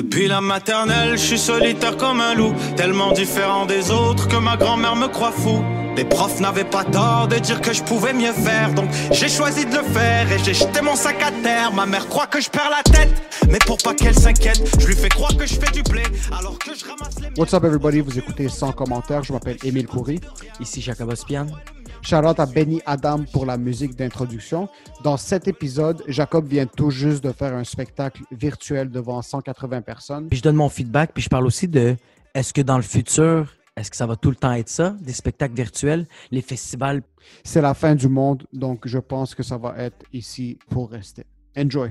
Depuis la maternelle, je suis solitaire comme un loup, tellement différent des autres que ma grand-mère me croit fou. Les profs n'avaient pas tort de dire que je pouvais mieux faire, donc j'ai choisi de le faire et j'ai jeté mon sac à terre. Ma mère croit que je perds la tête, mais pour pas qu'elle s'inquiète, je lui fais croire que je fais du blé alors que je ramasse les What's up everybody, vous écoutez sans commentaire, je m'appelle Émile Coury. Ici Jacob Ospian. Out à Benny Adam pour la musique d'introduction. Dans cet épisode, Jacob vient tout juste de faire un spectacle virtuel devant 180 personnes. Puis je donne mon feedback, puis je parle aussi de est-ce que dans le futur, est-ce que ça va tout le temps être ça, des spectacles virtuels, les festivals? C'est la fin du monde, donc je pense que ça va être ici pour rester. Enjoy.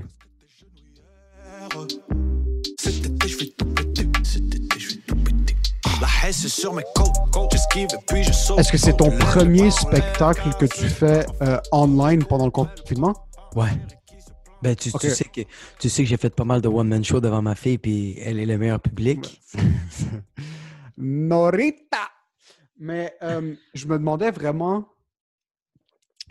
La haine, c'est sur mes côtes. J'esquive et puis je saute. Est-ce que c'est ton premier spectacle que tu fais euh, online pendant le confinement? Ouais. Ben, tu, sais que, tu sais que j'ai fait pas mal de one-man show devant ma fille, puis elle est le meilleur public. Norita! Mais euh, je me demandais vraiment.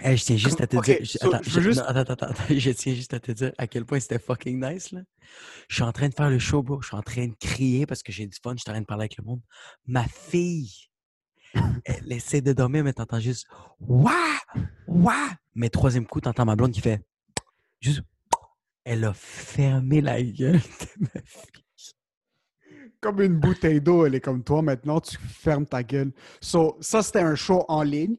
Hey, je tiens juste à te dire. je- so, attends, je veux je- juste- non, attends, attends, attends, je tiens juste à te dire à quel point c'était fucking nice, là. Je suis en train de faire le show, bro. Je suis en train de crier parce que j'ai du fun. Je suis en train de parler avec le monde. Ma fille, elle essaie de dormir, mais t'entends juste Ouah! Ouah! Mais troisième coup, t'entends ma blonde qui fait juste. Elle a fermé la gueule de ma fille. Comme une bouteille d'eau, elle est comme toi maintenant, tu fermes ta gueule. So, ça, c'était un show en ligne.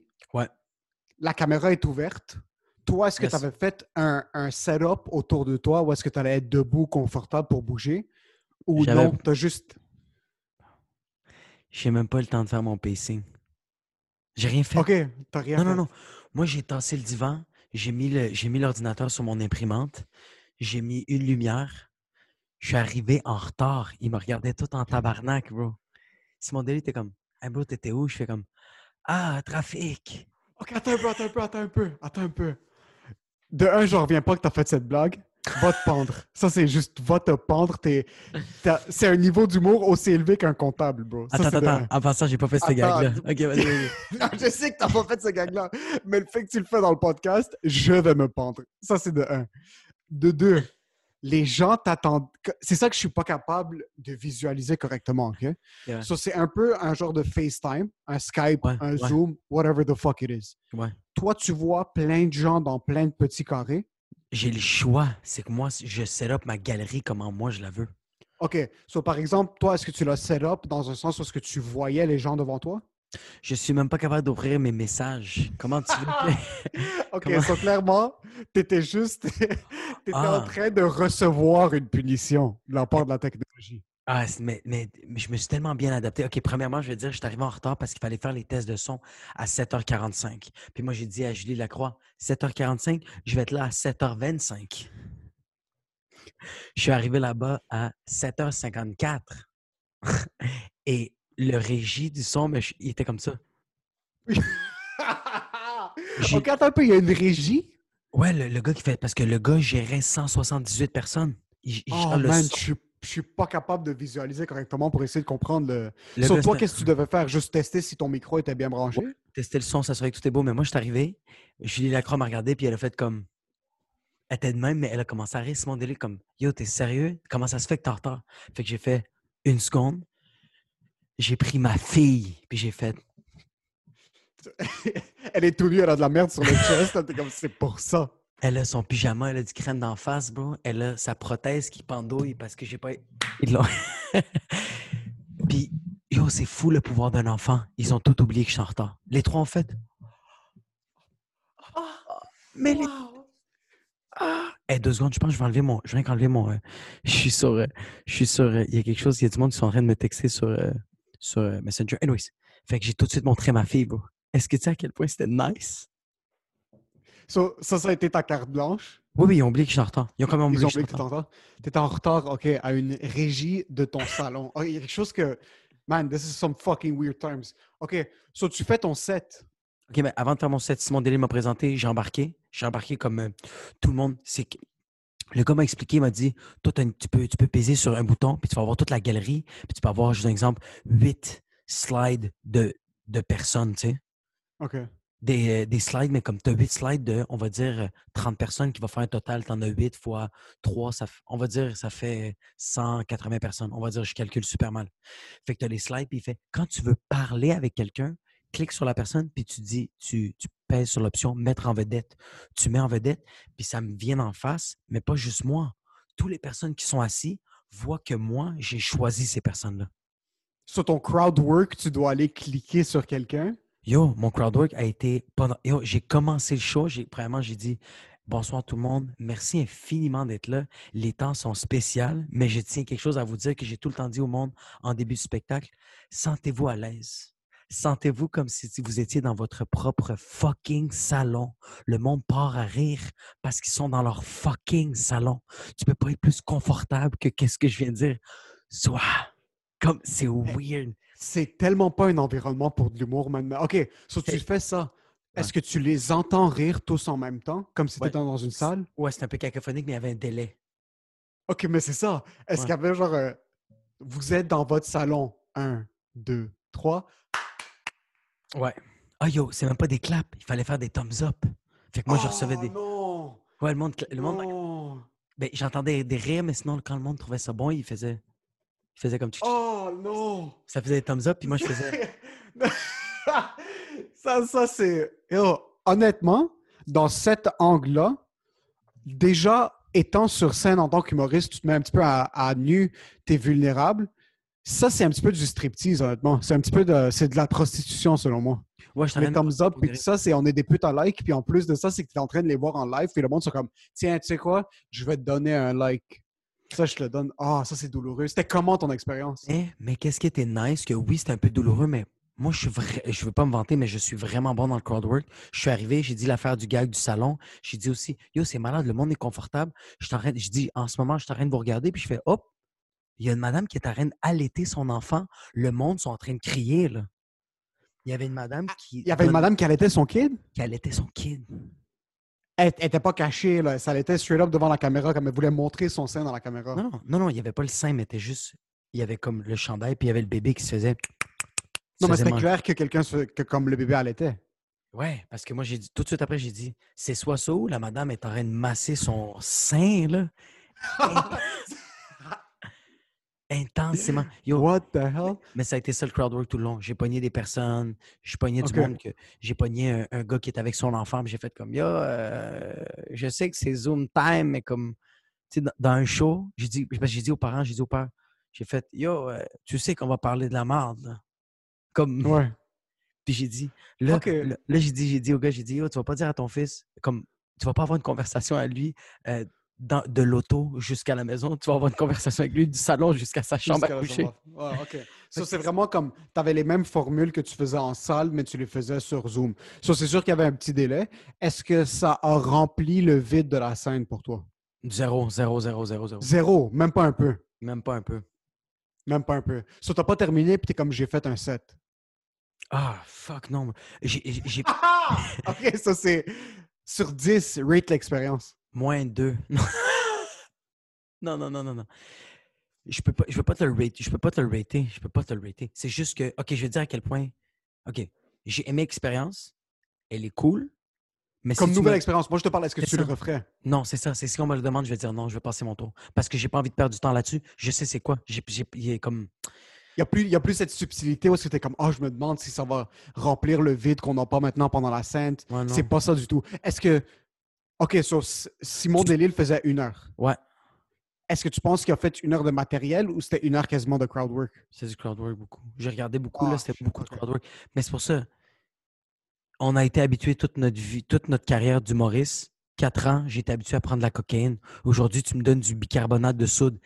La caméra est ouverte. Toi, est-ce que Yes. tu avais fait un, un setup autour de toi ou est-ce que tu allais être debout, confortable pour bouger? Ou non, tu as juste. J'ai même pas le temps de faire mon pacing. J'ai rien fait. OK, t'as rien Non, fait. non, non. Moi, j'ai tassé le divan, j'ai mis le- j'ai mis l'ordinateur sur mon imprimante, j'ai mis une lumière. Je suis arrivé en retard. Il me regardait tout en tabarnak, bro. Simon Deli était comme Hey bro, t'étais où? Je fais comme Ah, trafic! OK, attends un peu, attends un peu, attends un peu, attends un peu. De un, je reviens pas que tu as fait cette blague. Va te pendre. Ça, c'est juste va te pendre. T'es- t'as- C'est un niveau d'humour aussi élevé qu'un comptable, bro. Ça, Attends, attends. En passant, j'ai pas fait ce gag-là. Ok, vas-y, vas-y. Je sais que t'as pas fait ce gag-là, mais le fait que tu le fais dans le podcast, je vais me pendre. Ça, c'est de un. De deux, les gens t'attendent. C'est ça que je suis pas capable de visualiser correctement, OK? Ouais. So, c'est un peu un genre de FaceTime, un Skype, Ouais, un ouais. Zoom, whatever the fuck it is. Ouais. Toi, tu vois plein de gens dans plein de petits carrés. J'ai le choix. C'est que moi, je set up ma galerie comment moi je la veux. OK. So, par exemple, toi, est-ce que tu l'as set up dans un sens où est-ce que tu voyais les gens devant toi? Je suis même pas capable d'ouvrir mes messages. Comment tu veux? OK, Comment- so, clairement, tu étais juste t'étais en Ah. train de recevoir une punition de la part de la technologie. Ah, mais, mais, mais je me suis tellement bien adapté. OK, premièrement, je vais dire, je suis arrivé en retard parce qu'il fallait faire les tests de son à 7h45. Puis moi, j'ai dit à Julie Lacroix, 7h45, je vais être là à 7h25. Je suis arrivé là-bas à 7h54. Et le régie du son, mais je- il était comme ça. OK, attends un peu, il y a une régie? Ouais, le, le gars qui fait. Parce que le gars gérait 178 personnes. Il, il Oh man, je suis, je suis pas capable de visualiser correctement pour essayer de comprendre le... Gars, toi, qu'est-ce que tu devais faire? Juste tester si ton micro était bien branché? tester le son, s'assurer que tout est beau. Mais moi, je suis arrivé, Julie Lacroix m'a regardé, puis elle a fait comme. Elle était de même, mais elle a commencé à rire Simon Délé comme Yo, t'es sérieux? Comment ça se fait que t'es en retard? Fait que j'ai fait une seconde. J'ai pris ma fille, puis j'ai fait. elle est tout nue, elle a de la merde sur le chest. était comme, c'est pour ça. Elle a son pyjama, elle a du crème d'en face, bro. Elle a sa prothèse qui pendouille parce que j'ai pas. Ils l'ont. Puis, yo, c'est fou le pouvoir d'un enfant. Ils ont tout oublié que je suis en retard. Les trois, en fait. Mais les. Ah! Eh, deux secondes, je pense que je vais enlever mon. Je viens d'enlever mon. euh, je suis sur. euh, je suis sur. euh, Il y a quelque chose, il y a du monde qui sont en train de me texter sur, euh, sur euh, Messenger. Anyways. Fait que j'ai tout de suite montré ma fille, bro. Est-ce que tu sais à quel point c'était nice? So, ça, ça a été ta carte blanche? Oui, oui, ils ont oublié que je suis en retard. Ils ont quand même oublié Ils ont que je suis oublié en que tu retard. en retard. Tu étais en retard, OK, à une régie de ton salon. Oh, Il y a quelque chose que. Man, this is some fucking weird times. OK, so tu fais ton set. OK, mais avant de faire mon set, Simon Délé m'a présenté, j'ai embarqué. J'ai embarqué comme euh, tout le monde. C'est que le gars m'a expliqué, il m'a dit Toi, tu, peux, tu peux peser sur un bouton, puis tu vas avoir toute la galerie, puis tu peux avoir, juste un exemple, huit slides de, de personnes, tu sais. OK. Des, euh, des slides, mais comme tu as 8 slides de, on va dire, euh, 30 personnes qui va faire un total, tu en as 8 fois 3, ça, on va dire, ça fait 180 personnes. On va dire, je calcule super mal. Fait que tu as les slides, puis il fait, quand tu veux parler avec quelqu'un, clique sur la personne, puis tu dis, tu, tu pèses sur l'option mettre en vedette. Tu mets en vedette, puis ça me vient en face, mais pas juste moi. Toutes les personnes qui sont assis voient que moi, j'ai choisi ces personnes-là. Sur ton crowd work, tu dois aller cliquer sur quelqu'un? Yo, mon crowdwork a été pendant. Yo, j'ai commencé le show. J'ai, premièrement, j'ai dit bonsoir tout le monde. Merci infiniment d'être là. Les temps sont spéciaux, mais je tiens quelque chose à vous dire que j'ai tout le temps dit au monde en début du spectacle. Sentez-vous à l'aise. Sentez-vous comme si vous étiez dans votre propre fucking salon. Le monde part à rire parce qu'ils sont dans leur fucking salon. Tu peux pas être plus confortable que qu'est-ce que je viens de dire. Soit comme c'est weird. C'est tellement pas un environnement pour de l'humour maintenant. OK, so tu fais ça. Est-ce que tu les entends rire tous en même temps, comme si tu Ouais. étais dans une salle? Ouais, c'est un peu cacophonique, mais il y avait un délai. OK, mais c'est ça. Est-ce Ouais. qu'il y avait genre. euh, vous êtes dans votre salon. Un, deux, trois. Ouais. Ah yo, c'est même pas des claps, il fallait faire des thumbs up. Fait que moi, je recevais Oh des. Non! Ouais, le monde. Le monde non. ben, j'entendais des rires, mais sinon, quand le monde trouvait ça bon, il faisait. Il faisait comme. tchic. Oh non! Ça faisait des thumbs up, puis moi, je faisais. ça, ça c'est. Honnêtement, dans cet angle-là, déjà étant sur scène en tant qu'humoriste, tu te mets un petit peu à, à nu, tu es vulnérable. Ça, c'est un petit peu du striptease, honnêtement. C'est un petit peu de, c'est de la prostitution, selon moi. Ouais, je Les thumbs up, puis ça, c'est on est des putes à like, puis en plus de ça, c'est que tu es en train de les voir en live, puis le monde sont comme, tiens, tu sais quoi, je vais te donner un like. Ça, je te le donne. Ah, ça, c'est douloureux. C'était comment ton expérience? Mais, mais qu'est-ce qui était nice, que oui, c'était un peu douloureux, mais moi, je suis vrai, je veux pas me vanter, mais je suis vraiment bon dans le crowdwork. Je suis arrivé, j'ai dit l'affaire du gag du salon. J'ai dit aussi, yo, c'est malade, le monde est confortable. Je je dis, en ce moment, je suis en train de vous regarder, puis je fais, hop, il y a une madame qui est en train d'allaiter son enfant. Le monde sont en train de crier, là. Il y avait une madame qui. Il y avait une madame qui allaitait son kid? qui allaitait son kid. Elle n'était pas cachée, là. Ça allaitait straight up devant la caméra, comme elle voulait montrer son sein dans la caméra. Non, non, non, non, il n'y avait pas le sein, mais c'était juste. Il y avait comme le chandail, puis il y avait le bébé qui se faisait. Non, mais se c'était clair que quelqu'un, se- que comme le bébé allaitait. Ouais, parce que moi, j'ai dit, tout de suite après, j'ai dit, c'est soit ça ou la madame est en train de masser son sein, là. Intensément. Yo, What the hell? mais ça a été ça le crowdwork tout le long. J'ai pogné des personnes, j'ai pogné Ok. du monde que. J'ai pogné un, un gars qui était avec son enfant, j'ai fait comme, yo, euh, je sais que c'est Zoom time, mais comme, tu sais, dans, dans un show, j'ai dit, j'ai dit aux parents, j'ai dit aux pères, j'ai fait, yo, euh, tu sais qu'on va parler de la merde, là. Comme, Ouais. puis j'ai dit, là, là, j'ai dit, j'ai dit au gars, j'ai dit, yo, tu vas pas dire à ton fils, comme, tu vas pas avoir une conversation à lui euh, dans- de l'auto jusqu'à la maison, tu vas avoir une conversation avec lui du salon jusqu'à sa chambre Jusqu'à à coucher. OK. Ça, c'est vraiment comme, tu avais les mêmes formules que tu faisais en salle, mais tu les faisais sur Zoom. Ça, c'est sûr qu'il y avait un petit délai. Est-ce que ça a rempli le vide de la scène pour toi? Zéro, zéro, zéro, zéro, zéro. Zéro, même pas un peu. Même pas un peu. Même pas un peu. Ça, t'as pas terminé, puis t'es comme, j'ai fait un set. Ah, fuck, non. J'ai j'ai- j'ai OK, ça, c'est sur 10, rate l'expérience. Moins deux. non, non, non, non, non. Je peux pas, je peux pas te le rater. Je peux pas te le rater. Je peux pas te le rater. C'est juste que, OK, je vais te dire à quel point. OK, j'ai aimé l'expérience. Elle est cool. Mais Comme si nouvelle me- expérience. Moi, je te parle, est-ce que tu le referais? Non, c'est ça. C'est si on me le demande, je vais dire non, je vais passer mon tour. Parce que j'ai pas envie de perdre du temps là-dessus. Je sais c'est quoi. J'ai, il est comme. Il n'y a, plus- y a plus cette subtilité où c'était comme, ah, je me demande si ça va remplir le vide qu'on n'a pas maintenant pendant la scène. Ouais. C'est pas ça du tout. Est-ce que OK, so Simon Delille faisait une heure. Ouais, Est-ce que tu penses qu'il a fait une heure de matériel ou c'était une heure quasiment de crowd work? c'est du crowdwork beaucoup. J'ai regardé beaucoup, Ah, là, c'était shit, beaucoup de ok. crowdwork. Mais c'est pour ça, on a été habitué toute notre vie, toute notre carrière d'humoriste. Quatre ans, j'ai été habitué à prendre de la cocaïne. Aujourd'hui, tu me donnes du bicarbonate de soude.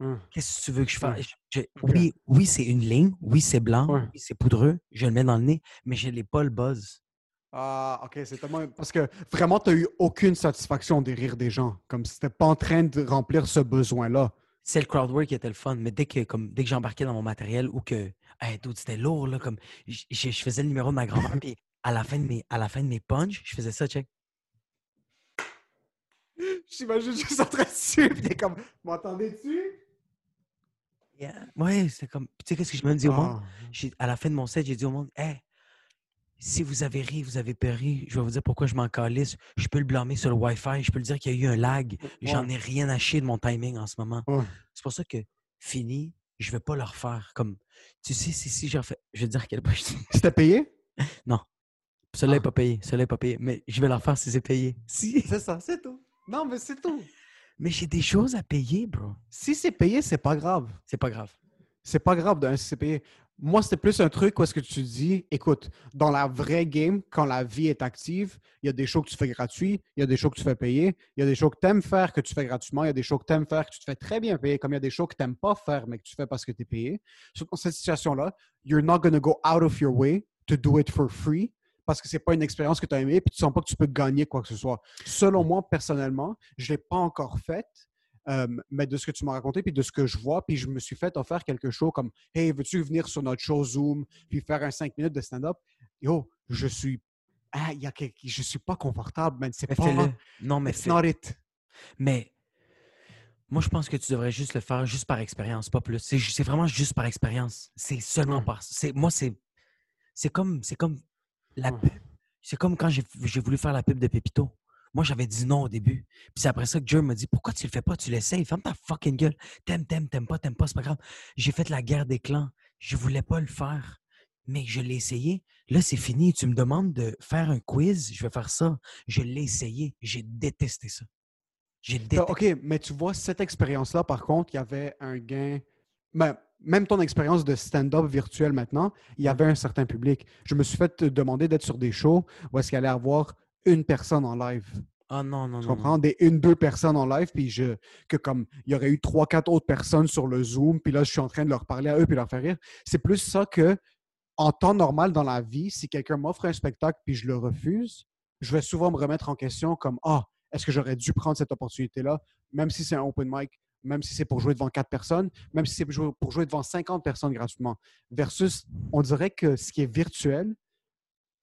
Hum. Qu'est-ce que tu veux que je fasse? Ouais. Je- je- Ok. Oui, oui, c'est une ligne. Oui, c'est blanc. Ouais. Oui, c'est poudreux. Je le mets dans le nez, mais je n'ai pas le buzz. Ah, OK, c'est tellement... Parce que vraiment, tu n'as eu aucune satisfaction des rires des gens. Comme si t'étais pas en train de remplir ce besoin-là. C'est le crowdwork qui était le fun, mais dès que, comme, dès que j'embarquais dans mon matériel ou que hey, c'était lourd, là, comme je faisais le numéro de ma grand-mère, puis à la fin de mes, à la fin de mes punches, je faisais ça, check. J'imagine juste en train de suivre, t'es comme, m'entendais-tu? Yeah. Ouais, c'est comme. Tu sais, qu'est-ce que je me dis au monde? Ah. À la fin de mon set, j'ai dit au monde, hey, si vous avez ri, vous avez péri, je vais vous dire pourquoi je m'en calisse. Je peux le blâmer sur le Wi-Fi, je peux le dire qu'il y a eu un lag. J'en ai rien à chier de mon timing en ce moment. Ouais. C'est pour ça que fini, je vais pas le refaire. Comme, tu sais, si, si je refais, je vais te dire à quel point je C'était payé? Celui-là n'est Ah. pas payé, celui-là n'est pas payé, mais je vais le refaire si c'est payé. Si. C'est ça, c'est tout. Non, mais c'est tout. Mais j'ai des choses à payer, bro. Si c'est payé, c'est pas grave. C'est pas grave. C'est pas grave d'un si c'est payé. Moi, c'était plus un truc où est-ce que tu dis, écoute, dans la vraie game, quand la vie est active, il y a des shows que tu fais gratuits, il y a des shows que tu fais payer, il y a des shows que tu aimes faire que tu fais gratuitement, il y a des shows que tu aimes faire que tu te fais très bien payer, comme il y a des shows que tu n'aimes pas faire mais que tu fais parce que tu es payé. So, Dans cette situation-là, you're not going to go out of your way to do it for free parce que c'est pas une expérience que tu as aimée puis tu sens pas que tu peux gagner quoi que ce soit. Selon moi, personnellement, je l'ai pas encore faite. Euh, mais de ce que tu m'as raconté, puis de ce que je vois, puis je me suis fait offrir quelque chose comme Hey, veux-tu venir sur notre show Zoom, puis faire un 5 minutes de stand-up? Yo, je suis. Ah, il y a quelque... Je suis pas confortable, man. C'est Mais pas. fais-le. Non, mais It's not it. Mais moi, je pense que tu devrais juste le faire juste par expérience, pas plus. C'est vraiment juste par expérience. C'est seulement Ouais. par. Moi, c'est. C'est comme. C'est comme la pub. C'est comme quand j'ai voulu faire la pub de Pépito. Moi, j'avais dit non au début. Puis c'est après ça que Joe m'a dit Pourquoi tu le fais pas? Tu l'essayes. Ferme ta fucking gueule. T'aimes, t'aimes, t'aimes pas, t'aimes pas, c'est pas grave. J'ai fait la guerre des clans. Je voulais pas le faire. Mais je l'ai essayé. Là, c'est fini. Tu me demandes de faire un quiz. Je vais faire ça. Je l'ai essayé. J'ai détesté ça. J'ai détesté. OK, mais tu vois, cette expérience-là, par contre, il y avait un gain. Ben, même ton expérience de stand-up virtuel maintenant, il y avait un certain public. Je me suis fait demander d'être sur des shows où est-ce qu'il allait avoir une personne en live. Ah non, non, Tu non. comprends? Des une, deux personnes en live, puis je, que comme il y aurait eu trois, quatre autres personnes sur le Zoom, puis là, je suis en train de leur parler à eux puis leur faire rire. C'est plus ça que, en temps normal dans la vie, si quelqu'un m'offre un spectacle puis je le refuse, je vais souvent me remettre en question comme Ah, est-ce que j'aurais dû prendre cette opportunité-là, même si c'est un open mic, même si c'est pour jouer devant quatre personnes, même si c'est pour jouer- pour jouer devant 50 personnes gratuitement. Versus, on dirait que ce qui est virtuel,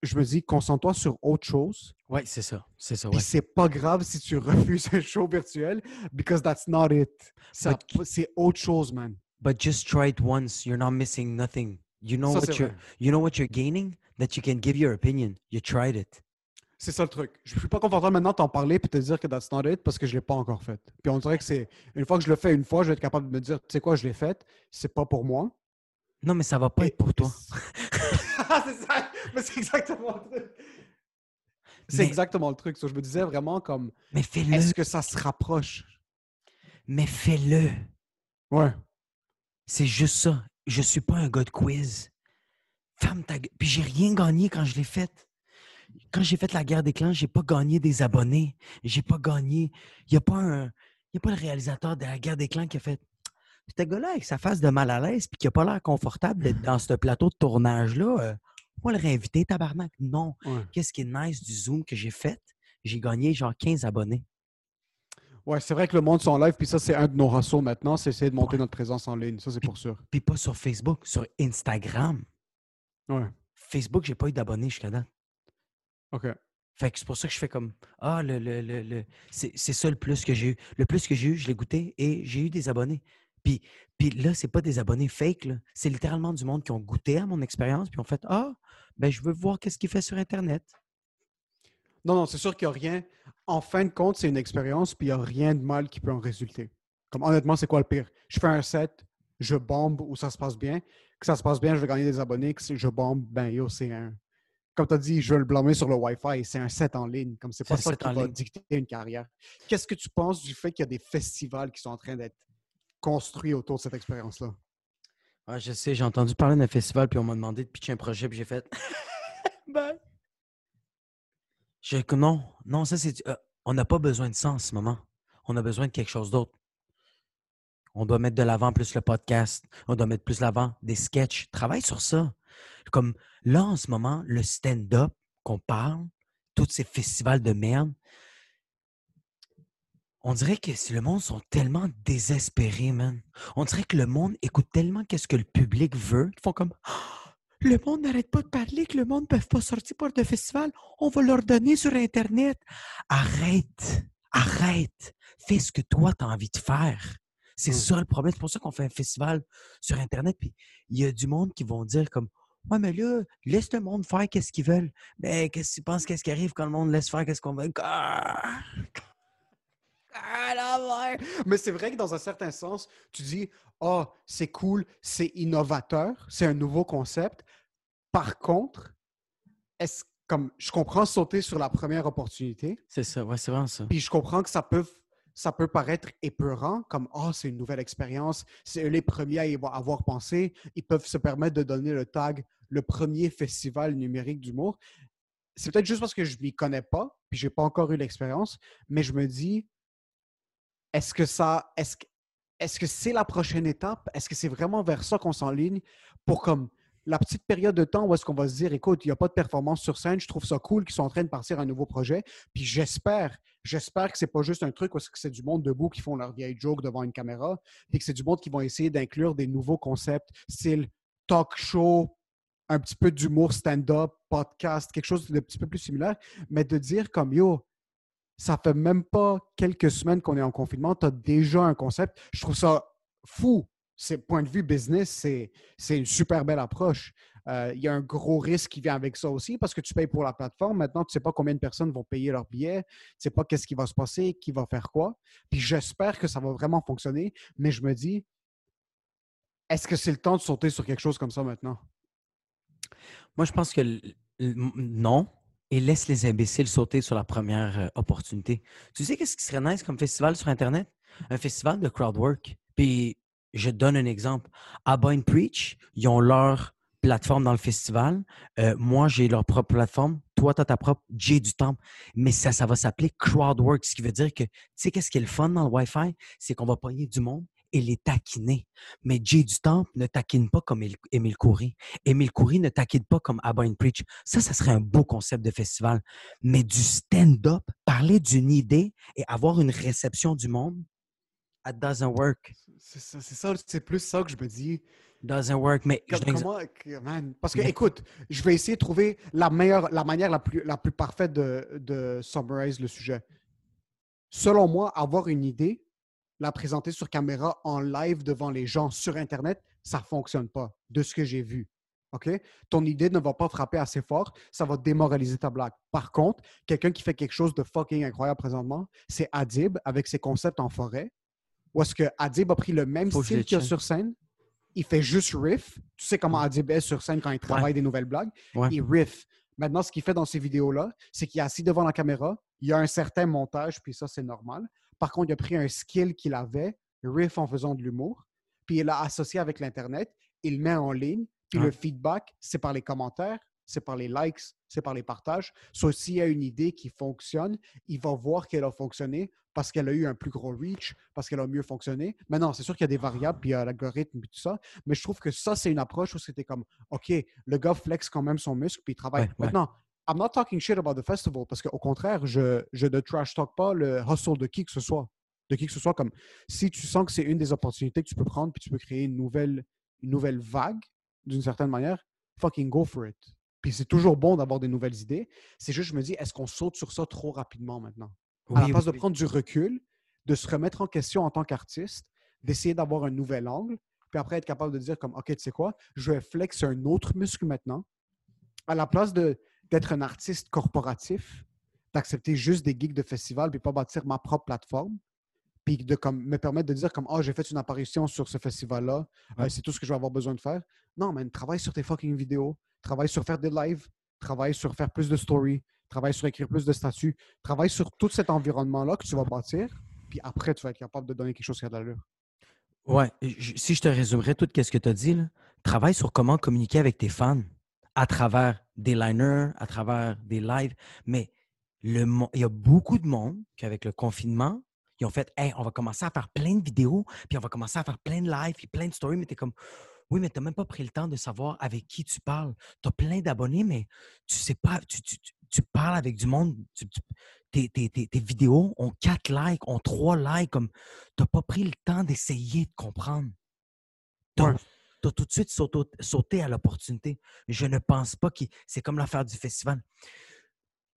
je me dis, concentre-toi sur autre chose. Oui, c'est ça. C'est ça, Puis ouais. c'est pas grave si tu refuses un show virtuel, because that's not it. Ça- But- C'est autre chose, man. But just try it once. You're not missing nothing. You know Ça, what you're vrai. you know what you're gaining? That you can give your opinion. You tried it. C'est ça le truc. Je suis pas confortable maintenant de t'en parler puis te dire que that's not it parce que je l'ai pas encore fait. Puis on dirait que c'est une fois que je le fais une fois, je vais être capable de me dire, tu sais quoi, je l'ai fait, c'est pas pour moi. Non, mais ça va pas Et- être pour toi. c'est ça, mais c'est exactement le truc. C'est Mais- exactement le truc. Je me disais vraiment comme, Mais fais-le. est-ce que ça se rapproche? Mais fais-le. Ouais. C'est juste ça. Je suis pas un gars de quiz. Ferme ta gueule. Puis j'ai rien gagné quand je l'ai fait. Quand j'ai fait la guerre des clans, j'ai pas gagné des abonnés. J'ai pas gagné. Il n'y a pas un. Y a pas le réalisateur de la guerre des clans qui a fait. Ce gars-là, avec sa face de mal à l'aise, puis qui a pas l'air confortable d'être dans ce plateau de tournage-là, euh, on va le réinviter, tabarnak. Non. Ouais. Qu'est-ce qui est nice du Zoom que j'ai fait? J'ai gagné genre 15 abonnés. Ouais, c'est vrai que le monde sont live, puis ça, c'est un de nos ressources maintenant, c'est essayer de monter Ouais. notre présence en ligne. Ça, c'est pour sûr. Puis pas sur Facebook, sur Instagram. Ouais. Facebook, j'ai pas eu d'abonnés jusqu'à date. OK. Fait que c'est pour ça que je fais comme Ah, le, le, le, le- c'est ça le plus que j'ai eu. Le plus que j'ai eu, je l'ai goûté et j'ai eu des abonnés. Puis, puis là, c'est pas des abonnés fake. C'est littéralement du monde qui ont goûté à mon expérience puis ont fait Ah, ben je veux voir qu'est-ce qu'il fait sur Internet. Non, non, c'est sûr qu'il n'y a rien. En fin de compte, c'est une expérience, puis il n'y a rien de mal qui peut en résulter. Comme honnêtement, c'est quoi le pire? Je fais un set, je bombe ou ça se passe bien. Que ça se passe bien, je vais gagner des abonnés. Que si je bombe, ben yo, c'est un. comme tu as dit, je veux le blâmer sur le Wi-Fi. C'est un set en ligne. Comme c'est pas ça qui va ligne. dicter une carrière. Qu'est-ce que tu penses du fait qu'il y a des festivals qui sont en train d'être construits autour de cette expérience-là? Je sais, j'ai entendu parler d'un festival, puis on m'a demandé de pitcher un projet, puis j'ai fait. ben. Je, que non, non, ça c'est. euh, on n'a pas besoin de ça en ce moment. On a besoin de quelque chose d'autre. On doit mettre de l'avant plus le podcast. On doit mettre plus l'avant des sketchs. Travaille sur ça. Comme là, en ce moment, le stand-up qu'on parle, tous ces festivals de merde, on dirait que si le monde sont tellement désespérés, man. On dirait que le monde écoute tellement qu'est-ce que le public veut. Ils font comme le monde n'arrête pas de parler que le monde ne peut pas sortir pour de festival. On va leur donner sur Internet. Arrête. Arrête. Fais ce que toi, tu as envie de faire. C'est Mm. ça le problème. C'est pour ça qu'on fait un festival sur Internet. Puis il y a du monde qui vont dire comme Ouais, mais là, laisse le monde faire qu'est-ce qu'ils veulent. Mais qu'est-ce que tu penses, qu'est-ce qui arrive quand le monde laisse faire qu'est-ce qu'on veut? Ah! Ah, la merde! Mais c'est vrai que dans un certain sens, tu dis Ah, c'est cool, c'est innovateur, c'est un nouveau concept. Par contre, est-ce comme je comprends sauter sur la première opportunité, C'est ça, ouais, c'est vraiment ça. puis je comprends que ça peut ça peut paraître épeurant, comme Ah, c'est une nouvelle expérience, c'est eux les premiers à y avo- avoir pensé, ils peuvent se permettre de donner le tag le premier festival numérique d'humour. C'est peut-être juste parce que je m'y connais pas, puis j'ai pas encore eu l'expérience, mais je me dis est-ce que ça est-ce que c'est la prochaine étape? Est-ce que c'est vraiment vers ça qu'on s'enligne pour comme la petite période de temps où est-ce qu'on va se dire, écoute, il n'y a pas de performance sur scène, je trouve ça cool qu'ils sont en train de partir un nouveau projet. Puis j'espère, j'espère que c'est pas juste un truc où c'est du monde debout qui font leur vieille joke devant une caméra, puis que c'est du monde qui vont essayer d'inclure des nouveaux concepts, style talk show, un petit peu d'humour stand-up, podcast, quelque chose de petit peu plus similaire, mais de dire comme yo, ça fait même pas quelques semaines qu'on est en confinement, tu as déjà un concept. Je trouve ça fou. C'est point de vue business, c'est une super belle approche. Euh, Il y a un gros risque qui vient avec ça aussi parce que tu payes pour la plateforme. Maintenant, tu ne sais pas combien de personnes vont payer leur billet. Tu ne sais pas qu'est-ce qui va se passer, qui va faire quoi. Puis j'espère que ça va vraiment fonctionner. Mais je me dis, est-ce que c'est le temps de sauter sur quelque chose comme ça maintenant? Moi, je pense que non. Et laisse les imbéciles sauter sur la première euh, opportunité. Tu sais qu'est-ce qui serait nice comme festival sur Internet? Un festival de crowdwork. Puis, je donne un exemple. Abba and Preach, ils ont leur plateforme dans le festival. Euh, moi, j'ai leur propre plateforme. Toi, tu as ta propre. J'ai du temps. Mais ça, ça va s'appeler crowdwork, ce qui veut dire que, tu sais, qu'est-ce qui est le fun dans le Wi-Fi? C'est qu'on va pogner du monde et les taquiner. Mais Jay du Temple ne taquine pas comme Émile- Coury. Émile Coury ne taquine pas comme Abba and Preach. Ça, ça serait un beau concept de festival. Mais du stand-up, parler d'une idée et avoir une réception du monde, it doesn't work. C'est ça, c'est ça, c'est plus ça que je me dis. Doesn't work. Mais je Comme- un comment, man, parce que, Mais- écoute, je vais essayer de trouver la meilleure, la manière la plus, la plus parfaite de, de summarize le sujet. Selon moi, avoir une idée, la présenter sur caméra en live devant les gens sur Internet, ça ne fonctionne pas, de ce que j'ai vu. OK? Ton idée ne va pas frapper assez fort, ça va démoraliser ta blague. Par contre, quelqu'un qui fait quelque chose de fucking incroyable présentement, c'est Adib avec ses concepts en forêt. Où est-ce que Adib a pris le même Faut style qu'il y a sur scène, il fait juste riff. Tu sais comment Adib est sur scène quand il travaille des nouvelles blagues? Ouais. Il riff. Maintenant, ce qu'il fait dans ces vidéos-là, c'est qu'il est assis devant la caméra, il y a un certain montage, puis ça, c'est normal. Par contre, il a pris un skill qu'il avait, riff en faisant de l'humour, puis il l'a associé avec l'Internet, il le met en ligne, puis le feedback, c'est par les commentaires, c'est par les likes, c'est par les partages. Soit s'il y a une idée qui fonctionne, il va voir qu'elle a fonctionné parce qu'elle a eu un plus gros reach, parce qu'elle a mieux fonctionné. Maintenant, c'est sûr qu'il y a des variables, puis il y a l'algorithme, puis tout ça, mais je trouve que ça, c'est une approche où c'était comme, OK, le gars flex quand même son muscle, puis il travaille. Ouais, ouais. I'm not talking shit about the festival, parce qu'au contraire, je, je ne trash talk pas le hustle de qui que ce soit. De qui que ce soit, comme si tu sens que c'est une des opportunités que tu peux prendre, puis tu peux créer une nouvelle, une nouvelle vague, d'une certaine manière, fucking go for it. Puis c'est toujours bon d'avoir des nouvelles idées. C'est juste, je me dis, est-ce qu'on saute sur ça trop rapidement maintenant? à la Oui, place de oui. prendre du recul, de se remettre en question en tant qu'artiste, d'essayer d'avoir un nouvel angle, puis après être capable de dire comme, OK, tu sais quoi, je vais flex un autre muscle maintenant. À la place de- d'être un artiste corporatif, d'accepter juste des gigs de festival, puis pas bâtir ma propre plateforme, puis de comme, me permettre de dire comme, oh, j'ai fait une apparition sur ce festival-là, euh, c'est tout ce que je vais avoir besoin de faire. Non, man, travaille sur tes fucking vidéos, travaille sur faire des lives, travaille sur faire plus de stories, travaille sur écrire plus de statuts, travaille sur tout cet environnement-là que tu vas bâtir, puis après, tu vas être capable de donner quelque chose qui a de l'allure. Ouais, si je te résumerais tout ce que tu as dit, là, travaille sur comment communiquer avec tes fans à travers des liners, à travers des lives. Mais le, il y a beaucoup de monde qui, avec le confinement, ils ont fait Hey, on va commencer à faire plein de vidéos, puis on va commencer à faire plein de lives, puis plein de stories. Mais tu es comme Oui, mais tu n'as même pas pris le temps de savoir avec qui tu parles. Tu as plein d'abonnés, mais tu sais pas, tu, tu- tu- tu parles avec du monde. tes, tes- tes- tes vidéos ont quatre likes, ont trois likes, comme tu n'as pas pris le temps d'essayer de comprendre. Tu as, tout de suite sauté, à l'opportunité. Je ne pense pas que c'est comme l'affaire du festival.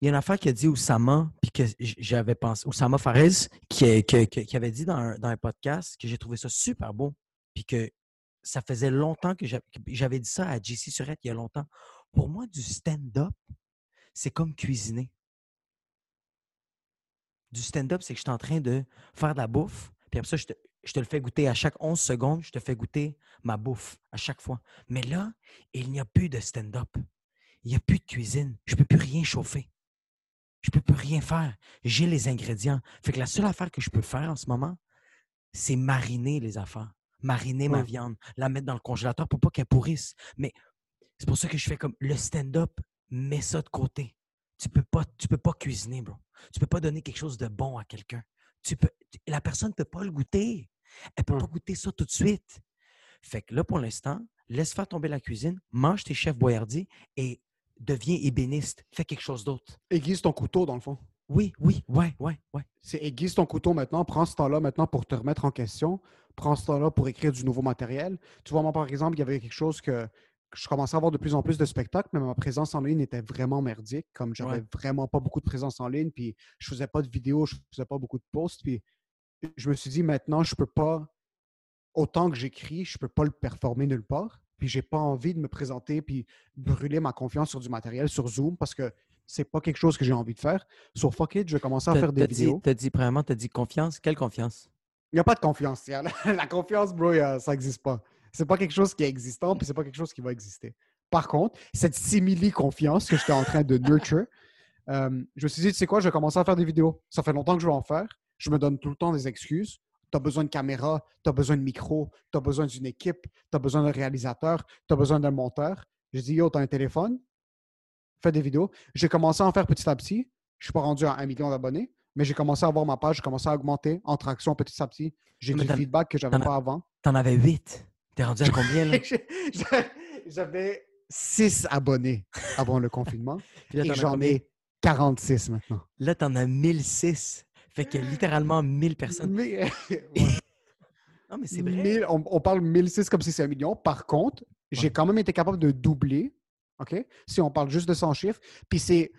Il y a une affaire qui a dit Oussama, puis que j'avais pensé, Oussama Fares, qui, qui- avait dit dans un, podcast que j'ai trouvé ça super beau, puis que ça faisait longtemps que j'avais dit ça à JC Surette il y a longtemps. Pour moi, du stand-up, c'est comme cuisiner. Du stand-up, c'est que je suis en train de faire de la bouffe, puis après ça, je te, je te le fais goûter à chaque 11 secondes, je te fais goûter ma bouffe à chaque fois. Mais là, il n'y a plus de stand-up. Il n'y a plus de cuisine. Je ne peux plus rien chauffer. Je ne peux plus rien faire. J'ai les ingrédients. Fait que la seule affaire que je peux faire en ce moment, c'est mariner les affaires. Mariner ma viande, la mettre dans le congélateur pour pas qu'elle pourrisse. Mais c'est pour ça que je fais comme le stand-up, mets ça de côté. Tu peux pas, tu peux pas cuisiner, bro. Tu peux pas donner quelque chose de bon à quelqu'un. Tu peux, tu- la personne ne peut pas le goûter. Elle peut Ouais. pas goûter ça tout de suite. Fait que là, pour l'instant, laisse faire tomber la cuisine, mange tes chefs boyardies et deviens ébéniste. Fais quelque chose d'autre. Aiguise ton couteau, dans le fond. Oui, oui, ouais, ouais, ouais. C'est aiguise ton couteau maintenant, prends ce temps-là maintenant pour te remettre en question, prends ce temps-là pour écrire du nouveau matériel. Tu vois, moi, par exemple, il y avait quelque chose que je commençais à avoir de plus en plus de spectacles, mais ma présence en ligne était vraiment merdique, comme j'avais Ouais. vraiment pas beaucoup de présence en ligne, puis je faisais pas de vidéos, je faisais pas beaucoup de posts, puis je me suis dit, maintenant, je peux pas, autant que j'écris, je peux pas le performer nulle part, puis j'ai pas envie de me présenter puis brûler ma confiance sur du matériel sur Zoom, parce que c'est pas quelque chose que j'ai envie de faire. Sur Fuck It, je vais commencer à faire des dit- vidéos. T'as dit, premièrement, t'as dit confiance. Quelle confiance? Il n'y a pas de confiance. La, la confiance, bro, ça n'existe pas. C'est pas quelque chose qui est existant, puis c'est pas quelque chose qui va exister. Par contre, cette simili-confiance que j'étais en train de nurture, euh, je me suis dit, tu sais quoi, je vais commencer à faire des vidéos. Ça fait longtemps que je veux en faire. Je me donne tout le temps des excuses. Tu as besoin de caméra, tu as besoin de micro, tu as besoin d'une équipe, tu as besoin d'un réalisateur, tu as besoin d'un monteur. J'ai dit, yo, tu as un téléphone, fais des vidéos. J'ai commencé à en faire petit à petit. Je suis pas rendu à un million d'abonnés, mais j'ai commencé à voir ma page, j'ai commencé à augmenter en traction petit à petit. J'ai du feedback que j'avais t'en as- pas avant. T'en avais huit. T'es rendu à combien, là? J'avais 6 abonnés avant le confinement Puis là, et j'en ai 46 maintenant. Là, t'en as 1006. Fait que littéralement 1000 personnes. Mais, ouais, Non, mais c'est vrai. 1000 on, on parle 1006 comme si c'est un million. Par contre, j'ai quand même été capable de doubler, OK? Si on parle juste de 100 chiffres. Puis c'est,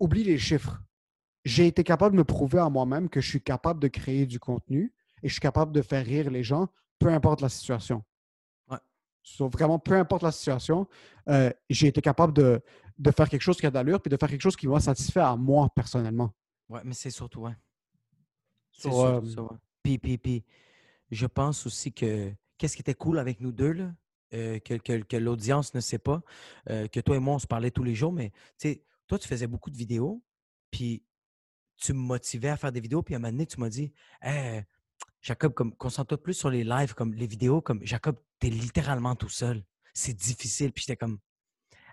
oublie les chiffres. J'ai été capable de me prouver à moi-même que je suis capable de créer du contenu et je suis capable de faire rire les gens, peu importe la situation. So, vraiment, peu importe la situation, euh, j'ai été capable de, de faire quelque chose qui a d'allure puis de faire quelque chose qui m'a satisfait à moi personnellement. Ouais, mais c'est surtout, ouais. C'est So, surtout euh, ça, ouais. Puis, puis, puis, je pense aussi que qu'est-ce qui était cool avec nous deux, là, euh, que, que- que l'audience ne sait pas, euh, que toi et moi, on se parlait tous les jours, mais tu sais, toi, tu faisais beaucoup de vidéos, puis tu me motivais à faire des vidéos, puis à un moment donné, tu m'as dit, Hey, Jacob, comme, concentre-toi plus sur les lives, comme les vidéos, comme Jacob, t'es littéralement tout seul. C'est difficile. Puis j'étais comme,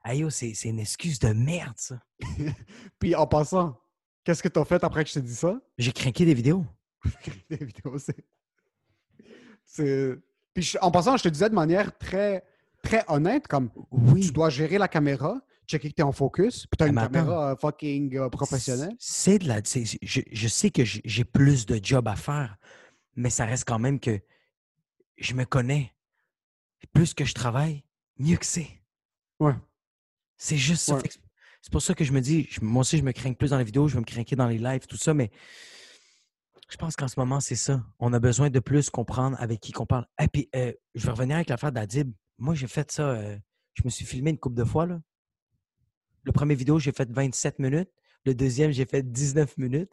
Aïe, c'est c'est une excuse de merde, ça. Puis en passant, qu'est-ce que tu as fait après que je t'ai dit ça? J'ai craqué des vidéos. des vidéos, c'est. Puis en passant, je te disais de manière très, très honnête, comme Oui. tu dois gérer la caméra, checker que tu es en focus, puis tu as Eh, une attends. caméra euh, fucking euh, professionnelle. C'est de la. Je, je sais que j'ai j'ai plus de job à faire, mais ça reste quand même que je me connais. Plus que je travaille, mieux que c'est. Ouais. C'est juste ça. Ouais. C'est- C'est pour ça que je me dis, je- moi aussi, je me crains plus dans les vidéos, je vais me craquer dans les lives, tout ça, mais je pense qu'en ce moment, c'est ça. On a besoin de plus comprendre avec qui qu'on parle. Et puis, euh, je vais revenir avec l'affaire d'Adib. Moi, j'ai fait ça, euh, je me suis filmé une couple de fois. Là. Le premier vidéo, j'ai fait 27 minutes. Le deuxième, j'ai fait 19 minutes.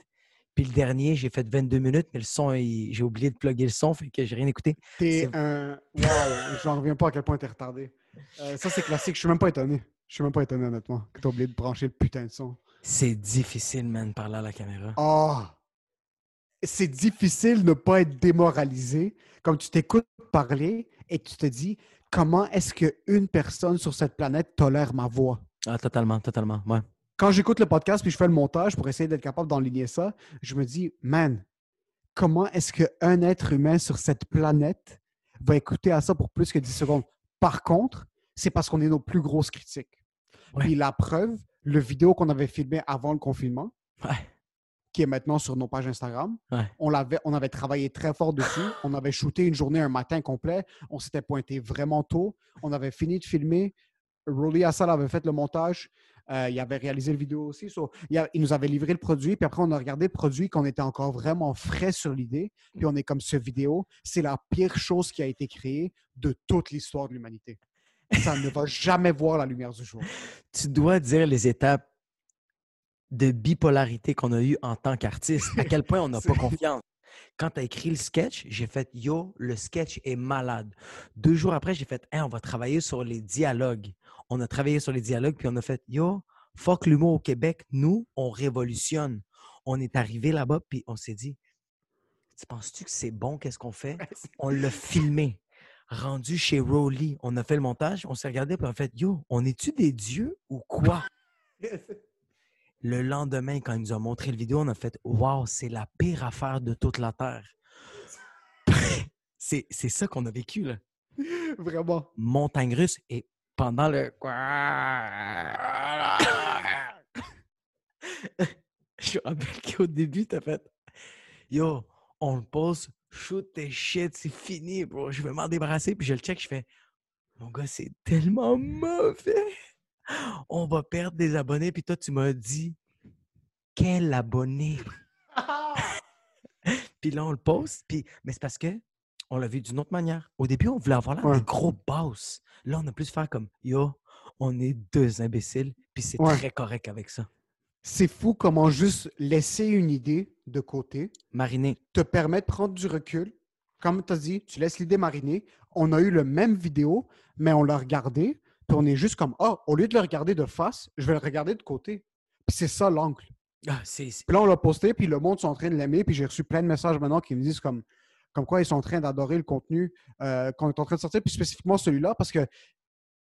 Puis le dernier, j'ai fait 22 minutes, mais le son, il- j'ai oublié de plugger le son, fait que j'ai rien écouté. T'es un. Waouh, j'en reviens pas à quel point t'es retardé. Euh, ça, c'est classique, je suis même pas étonné. Je suis même pas étonné, honnêtement, que t'as oublié de brancher le putain de son. C'est difficile, man, de parler à la caméra. Oh! C'est difficile de ne pas être démoralisé. Comme tu t'écoutes parler et tu te dis comment est-ce qu'une personne sur cette planète tolère ma voix? Ah, totalement, totalement. Ouais. Quand j'écoute le podcast puis je fais le montage pour essayer d'être capable d'enligner ça, je me dis, man, comment est-ce qu'un être humain sur cette planète va écouter à ça pour plus que 10 secondes? Par contre, c'est parce qu'on est nos plus grosses critiques. Ouais. Puis la preuve, le vidéo qu'on avait filmé avant le confinement, Ouais. qui est maintenant sur nos pages Instagram. Ouais. On, l'avait, on avait travaillé très fort dessus. On avait shooté une journée, un matin complet. On s'était pointé vraiment tôt. On avait fini de filmer. Rolly Assal avait fait le montage. Euh, il avait réalisé le vidéo aussi. So, il, a- il nous avait livré le produit. Puis après, on a regardé le produit qu'on était encore vraiment frais sur l'idée. Puis on est comme ce vidéo, c'est la pire chose qui a été créée de toute l'histoire de l'humanité. Ça ne va jamais voir la lumière du jour. Tu dois dire les étapes de bipolarité qu'on a eues en tant qu'artiste. À quel point on n'a pas confiance. Quand tu as écrit le sketch, j'ai fait Yo, le sketch est malade. Deux jours après, j'ai fait Hey, on va travailler sur les dialogues. On a travaillé sur les dialogues, puis on a fait Yo, fuck l'humour au Québec. Nous, on révolutionne. On est arrivé là-bas, puis on s'est dit Tu penses-tu que c'est bon, qu'est-ce qu'on fait On l'a filmé. Rendu chez Rowley, on a fait le montage, on s'est regardé, puis on a fait Yo, on est-tu des dieux ou quoi Le lendemain, quand ils nous ont montré le vidéo, on a fait Waouh, c'est la pire affaire de toute la Terre. c'est c'est ça qu'on a vécu, là. Vraiment. Montagne russe et pendant le. Je me rappelle qu'au début, t'as fait Yo, on le pose, shoot tes shit, c'est fini, bro. Je vais m'en débarrasser. Puis je le check, je fais Mon gars, c'est tellement mauvais. On va perdre des abonnés. Puis toi, tu m'as dit Quel abonné? Puis là, on le poste. Puis... Mais c'est parce que on l'a vu d'une autre manière. Au début, on voulait avoir là Ouais. des gros boss. Là, on a plus faire comme Yo, on est deux imbéciles. Puis c'est Ouais. très correct avec ça. C'est fou comment juste laisser une idée de côté Mariner. te permet de prendre du recul. Comme tu as dit, tu laisses l'idée mariner. On a eu le même vidéo, mais on l'a regardé, puis on est juste comme, ah, au lieu de le regarder de face, je vais le regarder de côté. Puis c'est ça l'angle. Ah, Puis là, on l'a posté, puis le monde sont en train de l'aimer, puis j'ai reçu plein de messages maintenant qui me disent comme, comme quoi ils sont en train d'adorer le contenu euh, qu'on est en train de sortir, puis spécifiquement celui-là, parce que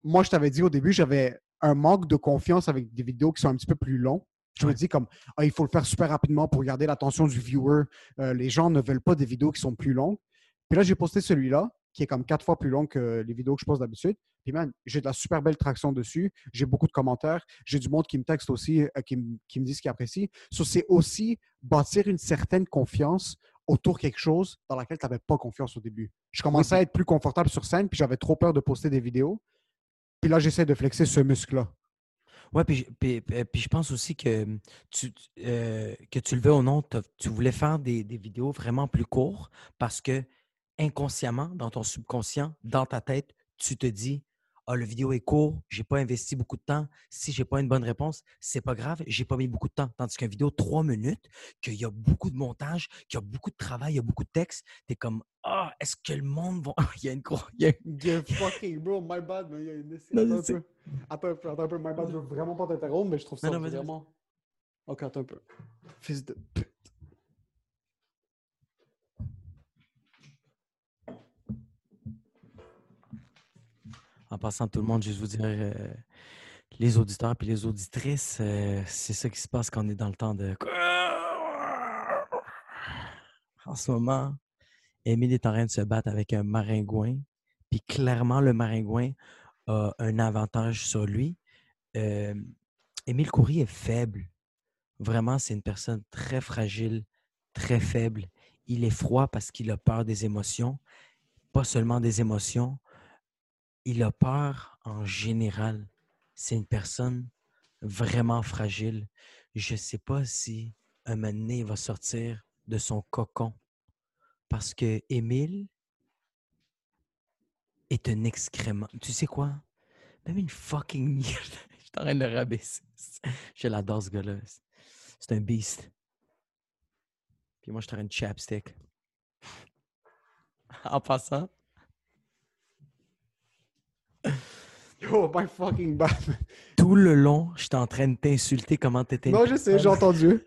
moi, je t'avais dit au début, j'avais un manque de confiance avec des vidéos qui sont un petit peu plus longs. Je me dis comme, ah, il faut le faire super rapidement pour garder l'attention du viewer. Euh, les gens ne veulent pas des vidéos qui sont plus longues. Puis là, j'ai posté celui-là, qui est comme quatre fois plus long que les vidéos que je poste d'habitude. Puis man, j'ai de la super belle traction dessus. J'ai beaucoup de commentaires. J'ai du monde qui me texte aussi, euh, qui, me- qui me dit ce qu'il apprécie. So, c'est aussi bâtir une certaine confiance autour de quelque chose dans laquelle tu n'avais pas confiance au début. Je commençais à être plus confortable sur scène, puis j'avais trop peur de poster des vidéos. Puis là, j'essaie de flexer ce muscle-là. Puis, je- puis, je pense aussi que tu, tu- euh, que tu le veux ou non, tu voulais faire des, des vidéos vraiment plus courtes parce que inconsciemment, dans ton subconscient, dans ta tête, tu te dis Ah, le vidéo est court, j'ai pas investi beaucoup de temps. Si j'ai pas une bonne réponse, c'est pas grave, j'ai pas mis beaucoup de temps. Tandis qu'une vidéo trois minutes, qu'il y a beaucoup de montage, qu'il y a beaucoup de travail, il y a beaucoup de texte, tu es comme Ah, est-ce que le monde va. il y a une grosse. il y a- Yeah, fucking bro, my bad, mais il y a une Non, attends, un peu. Attends un peu, attends un peu, my bad, je veux vraiment pas t'interrompre, mais je trouve ça Non, non, vraiment. Ok, attends un peu. Fils de En passant, tout le monde, juste vous dire, euh, les auditeurs et les auditrices, euh, c'est ça qui se passe quand on est dans le temps de. En ce moment, Émile est en train de se battre avec un maringouin. Puis clairement, le maringouin a un avantage sur lui. Émile Coury est faible. Vraiment, c'est une personne très fragile, très faible. Il est froid parce qu'il a peur des émotions. Pas seulement des émotions, il a peur en général. C'est une personne vraiment fragile. Je ne sais pas si un moment va sortir de son cocon. Parce que Émile est un excrément. Tu sais quoi? Même une fucking. Je suis en train de le rabaisser. Je l'adore, ce gars-là. C'est un beast. Puis moi, je suis en train de chapstick. En passant, Yo, my fucking bad. tout le long, j'étais en train de t'insulter comment t'étais. Non, je sais, j'ai entendu.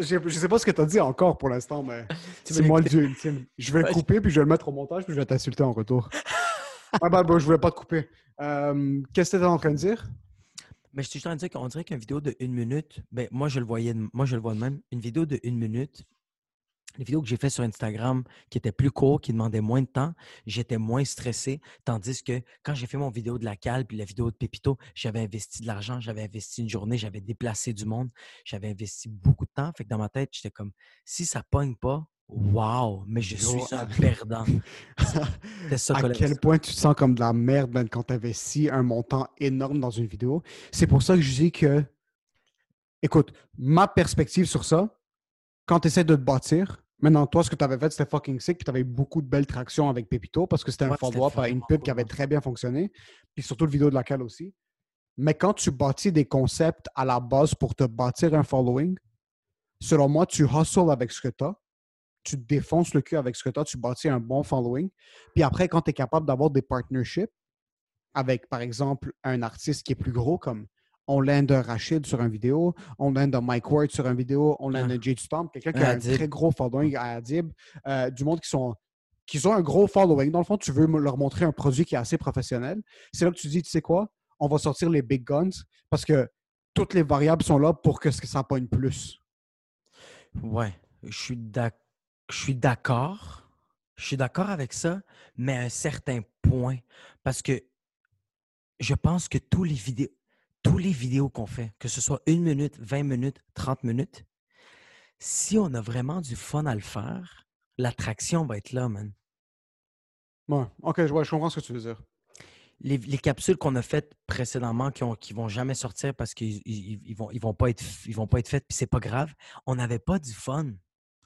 Je sais pas ce que t'as dit encore pour l'instant, mais c'est moi le dieu ultime. Je vais le Ouais, couper, puis je vais le mettre au montage, puis je vais t'insulter en retour. ah bah, bah, je voulais pas te couper. Euh, Qu'est-ce que t'étais en train de dire? Mais je suis juste en train de dire qu'on dirait qu'une vidéo de une minute, ben, moi, je le voyais, moi, je le vois de même. Une vidéo de une minute, les vidéos que j'ai faites sur Instagram qui étaient plus courtes, qui demandaient moins de temps, j'étais moins stressé. Tandis que quand j'ai fait mon vidéo de la cale puis la vidéo de Pépito, j'avais investi de l'argent, j'avais investi une journée, j'avais déplacé du monde, j'avais investi beaucoup de temps. Fait que dans ma tête, j'étais comme, si ça pogne pas, wow, mais je suis un perdant. C'était ça à quel point tu te sens comme de la merde quand tu investis un montant énorme dans une vidéo. C'est pour ça que je dis que, écoute, ma perspective sur ça, quand tu essaies de te bâtir, maintenant, toi, ce que tu avais fait, c'était fucking sick, puis tu avais eu beaucoup de belles tractions avec Pépito parce que c'était un Ouais, follow-up à une pub qui avait très bien fonctionné, puis surtout le vidéo de laquelle aussi. Mais quand tu bâtis des concepts à la base pour te bâtir un following, selon moi, tu hustles avec ce que tu as, tu défonces le cul avec ce que tu as, tu bâtis un bon following. Puis après, quand tu es capable d'avoir des partnerships avec, par exemple, un artiste qui est plus gros, comme on l'aide un Rachid sur une vidéo, on l'aide un Mike Ward sur une vidéo, on l'aide Ah. un Jade Stomp, quelqu'un qui Un a un très gros following à Adib, euh, du monde qui sont qui ont un gros following. Dans le fond, tu veux leur montrer un produit qui est assez professionnel. C'est là que tu dis, tu sais quoi, on va sortir les big guns parce que toutes les variables sont là pour que ça pogne plus. Ouais, je suis d'accord. Je suis d'accord avec ça, mais à un certain point. Parce que je pense que tous les vidéos, tous les vidéos qu'on fait, que ce soit une minute, 20 minutes, 30 minutes, si on a vraiment du fun à le faire, l'attraction va être là, man. Ouais, ok, je, comprends ce que tu veux dire. Les, les capsules qu'on a faites précédemment qui, ont, qui vont jamais sortir parce qu'ils ils, ils vont, ils vont pas être, ils vont pas être faites, puis c'est pas grave, on n'avait pas du fun.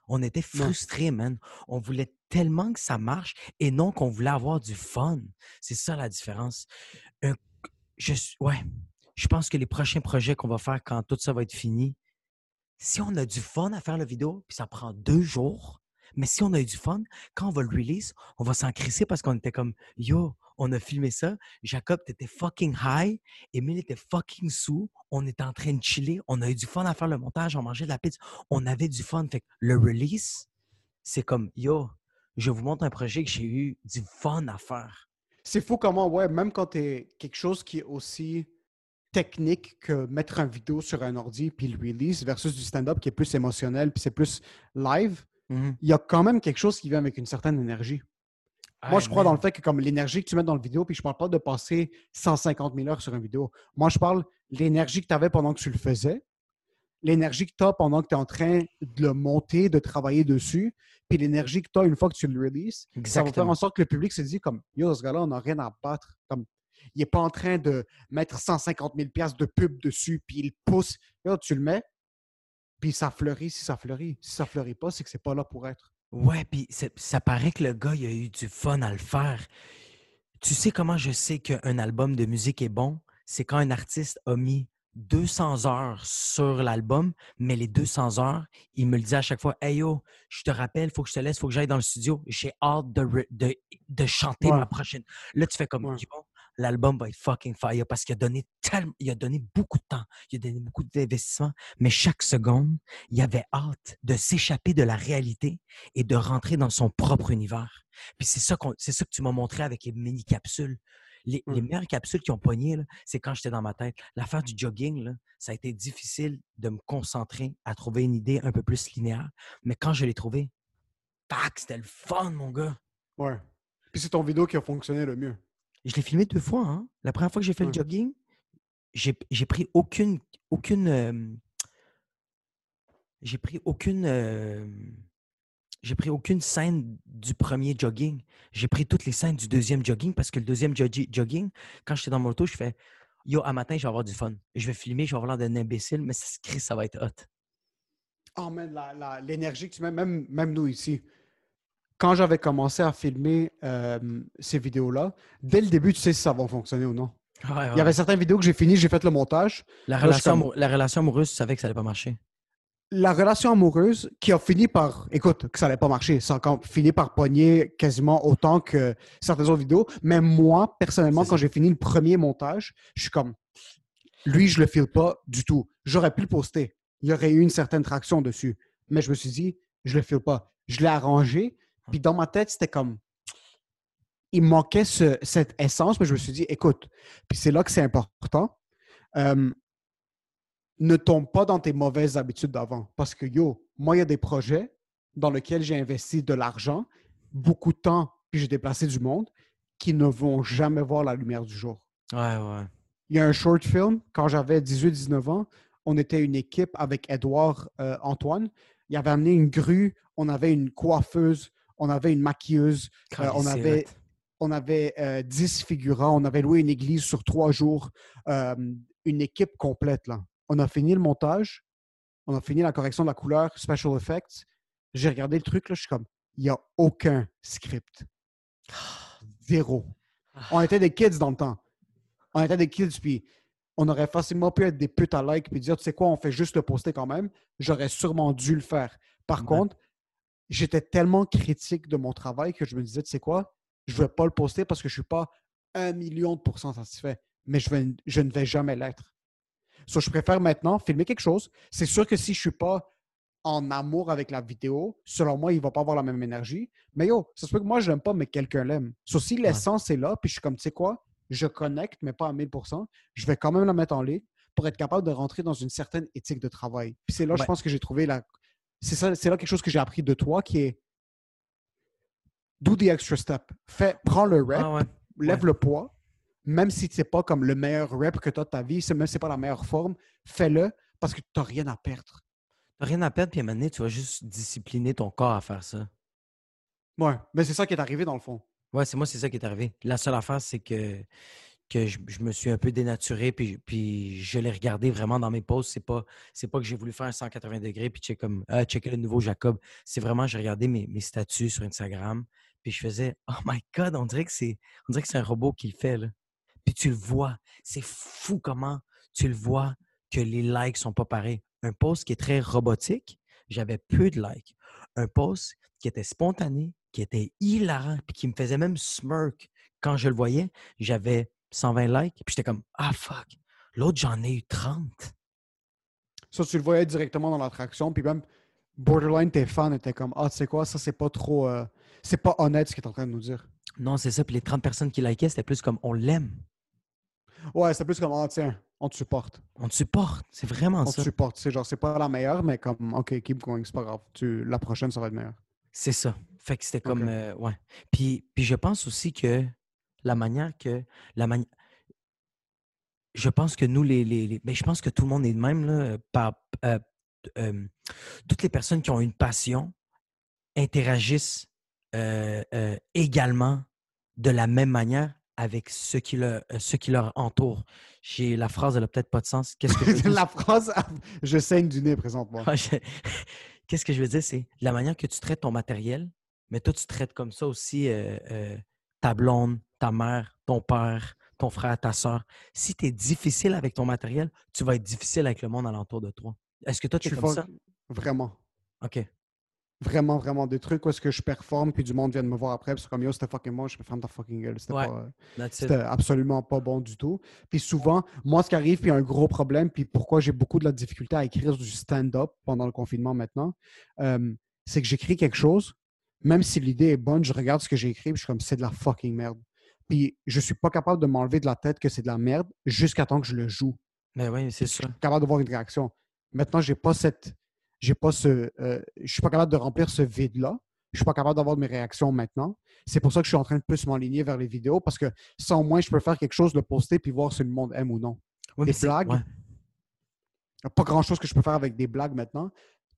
On était Non. frustrés, man. On voulait tellement que ça marche et non qu'on voulait avoir du fun. C'est ça la différence. Un- je, suis- ouais, je pense que les prochains projets qu'on va faire quand tout ça va être fini, si on a du fun à faire la vidéo, puis ça prend deux jours, mais si on a eu du fun, quand on va le release, on va s'en crisser parce qu'on était comme Yo, on a filmé ça. Jacob, t'étais fucking high. Emile était fucking sous. On était en train de chiller. On a eu du fun à faire le montage. On mangeait de la pizza. On avait du fun. Fait que le release, c'est comme Yo, je vous montre un projet que j'ai eu du fun à faire. C'est fou comment, ouais, même quand tu es quelque chose qui est aussi technique que mettre une vidéo sur un ordi puis le release versus du stand-up qui est plus émotionnel puis c'est plus live, Mhm. il y a quand même quelque chose qui vient avec une certaine énergie. Moi, Hey, je crois dans le fait que comme l'énergie que tu mets dans le vidéo, puis je parle pas de passer 150 000 heures sur une vidéo. Moi, je parle l'énergie que tu avais pendant que tu le faisais, l'énergie que tu as pendant que tu es en train de le monter, de travailler dessus, puis l'énergie que tu as une fois que tu le releases. Ça va faire en sorte que le public se dit comme Yo, ce gars-là, on n'a rien à battre. Comme, il n'est pas en train de mettre 150 000 piastres de pub dessus, puis il pousse. Yo, tu le mets, puis ça fleurit si ça fleurit. Si ça fleurit pas, c'est que c'est pas là pour être. Ouais, puis ça paraît que le gars, il a eu du fun à le faire. Tu sais comment je sais qu'un album de musique est bon? C'est quand un artiste a mis 200 heures sur l'album, mais les 200 heures, il me le dit à chaque fois Hey yo, je te rappelle, faut que je te laisse, faut que j'aille dans le studio. J'ai hâte de, de, de chanter Ouais. ma prochaine. Là, tu fais comme Ouais. L'album va être fucking fire parce qu'il a donné tellement, il a donné beaucoup de temps, il a donné beaucoup d'investissement, mais chaque seconde, il avait hâte de s'échapper de la réalité et de rentrer dans son propre univers. Puis c'est ça, qu'on- c'est ça que tu m'as montré avec les mini-capsules. Les, les Mm. meilleures capsules qui ont pogné, là, c'est quand j'étais dans ma tête. L'affaire du jogging, là, ça a été difficile de me concentrer à trouver une idée un peu plus linéaire. Mais quand je l'ai trouvé, tac, c'était le fun, mon gars. Ouais. Puis c'est ton vidéo qui a fonctionné le mieux. Je l'ai filmé deux fois. Hein? La première fois que j'ai fait Ouais. le jogging, j'ai pris aucune. aucune euh, j'ai pris aucune. euh, j'ai pris aucune scène du premier jogging. J'ai pris toutes les scènes du deuxième jogging parce que le deuxième joggi- jogging, quand j'étais dans mon auto, je fais Yo, à matin, je vais avoir du fun. Je vais filmer, je vais avoir l'air d'un imbécile, mais ça se crée, ça va être hot. Oh man, l'énergie que tu mets, même, même nous ici. Quand j'avais commencé à filmer euh, ces vidéos-là, dès le début, tu sais si ça va fonctionner ou non. Ouais, Il y avait certaines vidéos que j'ai finies, j'ai fait le montage. la, là, relation comme- la relation amoureuse, tu savais que ça allait pas marcher. La relation amoureuse qui a fini par, écoute, que ça n'allait pas marcher, ça a fini par pogner quasiment autant que certaines autres vidéos. Mais moi, personnellement, quand j'ai fini le premier montage, je suis comme, Lui, je le file pas du tout. J'aurais pu le poster. Il y aurait eu une certaine traction dessus. Mais je me suis dit, je le file pas. Je l'ai arrangé. Puis dans ma tête, c'était comme. Il manquait ce- cette essence, mais je me suis dit, écoute, puis c'est là que c'est important. euh, ne tombe pas dans tes mauvaises habitudes d'avant. Parce que, yo, moi, il y a des projets dans lesquels j'ai investi de l'argent, beaucoup de temps, puis j'ai déplacé du monde, qui ne vont jamais voir la lumière du jour. Ouais, ouais. Il y a un short film, quand j'avais 18-19 ans, on était une équipe avec Edouard euh, Antoine. Il avait amené une grue, on avait une coiffeuse, on avait une maquilleuse, euh, on avait, on avait euh, 10 figurants, on avait loué une église sur trois jours, euh, une équipe complète. Là. On a fini le montage, on a fini la correction de la couleur, special effects. J'ai regardé le truc, là, je suis comme, il n'y a aucun script. Zéro. On était des kids dans le temps. On était des kids, puis on aurait facilement pu être des putes à like puis dire, tu sais quoi, on fait juste le poster quand même. J'aurais sûrement dû le faire. Par Ouais. contre, j'étais tellement critique de mon travail que je me disais, tu sais quoi, je ne vais pas le poster parce que je ne suis pas un million de pourcents satisfait. Mais je, vais- je ne vais jamais l'être. So, je préfère maintenant filmer quelque chose. C'est sûr que si je ne suis pas en amour avec la vidéo, selon moi, il ne va pas avoir la même énergie. Mais yo, ça se peut que moi, je l'aime pas, mais quelqu'un l'aime. So, si l'essence est là, puis je suis comme, tu sais quoi, je connecte, mais pas à 1000%, je vais quand même la mettre en ligne pour être capable de rentrer dans une certaine éthique de travail. Puis c'est là, je pense que j'ai trouvé la. C'est ça, c'est là quelque chose que j'ai appris de toi qui est. Do the extra step. Fais, prends le rep, Ah ouais. lève ouais. le poids, même si c'est pas comme le meilleur rep que tu as de ta vie, même si c'est pas la meilleure forme, fais-le parce que tu n'as rien à perdre. T'as rien à perdre, puis à un moment donné, tu vas juste discipliner ton corps à faire ça. Ouais, mais c'est ça qui est arrivé dans le fond. Ouais, c'est moi, c'est ça qui est arrivé. La seule affaire, c'est que, que je, me suis un peu dénaturé, puis, puis je l'ai regardé vraiment dans mes posts. C'est pas, pas que j'ai voulu faire un 180 degrés, puis check comme, ah, checker le nouveau Jacob. C'est vraiment, j'ai regardé mes, mes statuts sur Instagram, puis je faisais, oh my God, on dirait que c'est, on dirait que c'est un robot qui le fait, là. Puis tu le vois. C'est fou comment tu le vois que les likes sont pas pareils. Un post qui est très robotique, j'avais peu de likes. Un post qui était spontané, qui était hilarant, puis qui me faisait même smirk quand je le voyais, j'avais 120 likes, puis j'étais comme Ah fuck! L'autre, j'en ai eu 30. Ça, tu le voyais directement dans l'attraction, puis même borderline, tes fans étaient comme Ah, tu sais quoi, ça, c'est pas trop. euh, c'est pas honnête ce qu'il est en train de nous dire. Non, c'est ça. Puis les 30 personnes qui likaient, c'était plus comme on l'aime. Ouais, c'est plus comme Ah, tiens, on te supporte. On te supporte. C'est vraiment On te ça. supporte. C'est genre, c'est pas la meilleure, mais comme OK, keep going, c'est pas grave. Tu, la prochaine, ça va être meilleur. C'est ça. Fait que c'était comme. Euh, ouais. Puis, puis je pense aussi que la manière que. La mani- Je pense que nous, les. les, les- ben, je pense que tout le monde est de même, là. Par, euh, euh, toutes les personnes qui ont une passion interagissent euh, euh, également de la même manière avec ceux qui, le, ceux qui leur entourent. J'ai la phrase, elle a peut-être pas de sens. Qu'est-ce que je la phrase, je saigne du nez présentement. Qu'est-ce que je veux dire, c'est la manière que tu traites ton matériel, mais toi, tu traites comme ça aussi euh, euh, ta blonde, ta mère, ton père, ton frère, ta soeur. Si tu es difficile avec ton matériel, tu vas être difficile avec le monde alentour de toi. Est-ce que toi, tu es comme ça? Vraiment. OK. Vraiment, vraiment. Des trucs où est-ce que je performe, puis du monde vient de me voir après, puis c'est comme yo, c'était fucking moi, je me ferme ta fucking gueule. C'était Ouais. pas. absolument pas bon du tout. Puis souvent, moi, ce qui arrive, puis il y a un gros problème, puis pourquoi j'ai beaucoup de la difficulté à écrire du stand-up pendant le confinement maintenant, euh, c'est que j'écris quelque chose, même si l'idée est bonne, je regarde ce que j'ai écrit, puis je suis comme, c'est de la fucking merde. Puis je suis pas capable de m'enlever de la tête que c'est de la merde jusqu'à temps que je le joue. Mais oui, c'est Je ça. suis capable de voir une réaction. Maintenant, j'ai pas cette. J'ai pas ce. euh, je suis pas capable de remplir ce vide-là. Je suis pas capable d'avoir mes réactions maintenant. C'est pour ça que je suis en train de plus m'aligner vers les vidéos parce que au moins, je peux faire quelque chose, le poster puis voir si le monde aime ou non. Des blagues. ouais. Il n'y a pas grand-chose que je peux faire avec des blagues maintenant.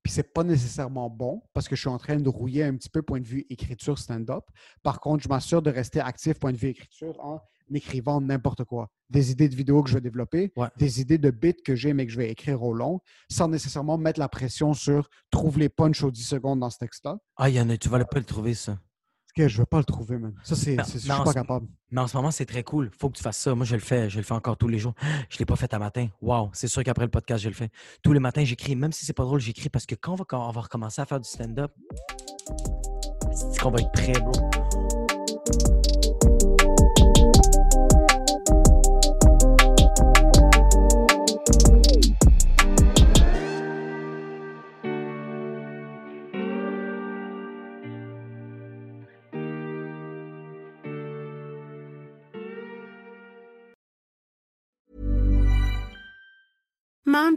Puis c'est pas nécessairement bon parce que je suis en train de rouiller un petit peu point de vue écriture stand-up. Par contre, je m'assure de rester actif point de vue écriture en écrivant n'importe quoi. Des idées de vidéos que je vais développer, Ouais. des idées de bits que j'ai mais que je vais écrire au long, sans nécessairement mettre la pression sur trouve les punchs aux 10 secondes dans ce texte-là. Ah, il y en a, tu vas pas le trouver, ça. Que je ne vais pas le trouver, man. Ça, c'est, je suis pas capable. Mais en ce moment, c'est très cool. Faut que tu fasses ça. Moi, je le fais. Je le fais encore tous les jours. Je ne l'ai pas fait à matin. Wow, c'est sûr qu'après le podcast, je le fais. Tous les matins, j'écris. Même si c'est pas drôle, j'écris parce que quand on va, quand on va recommencer à faire du stand-up, c'est qu'on va être prêt, bro.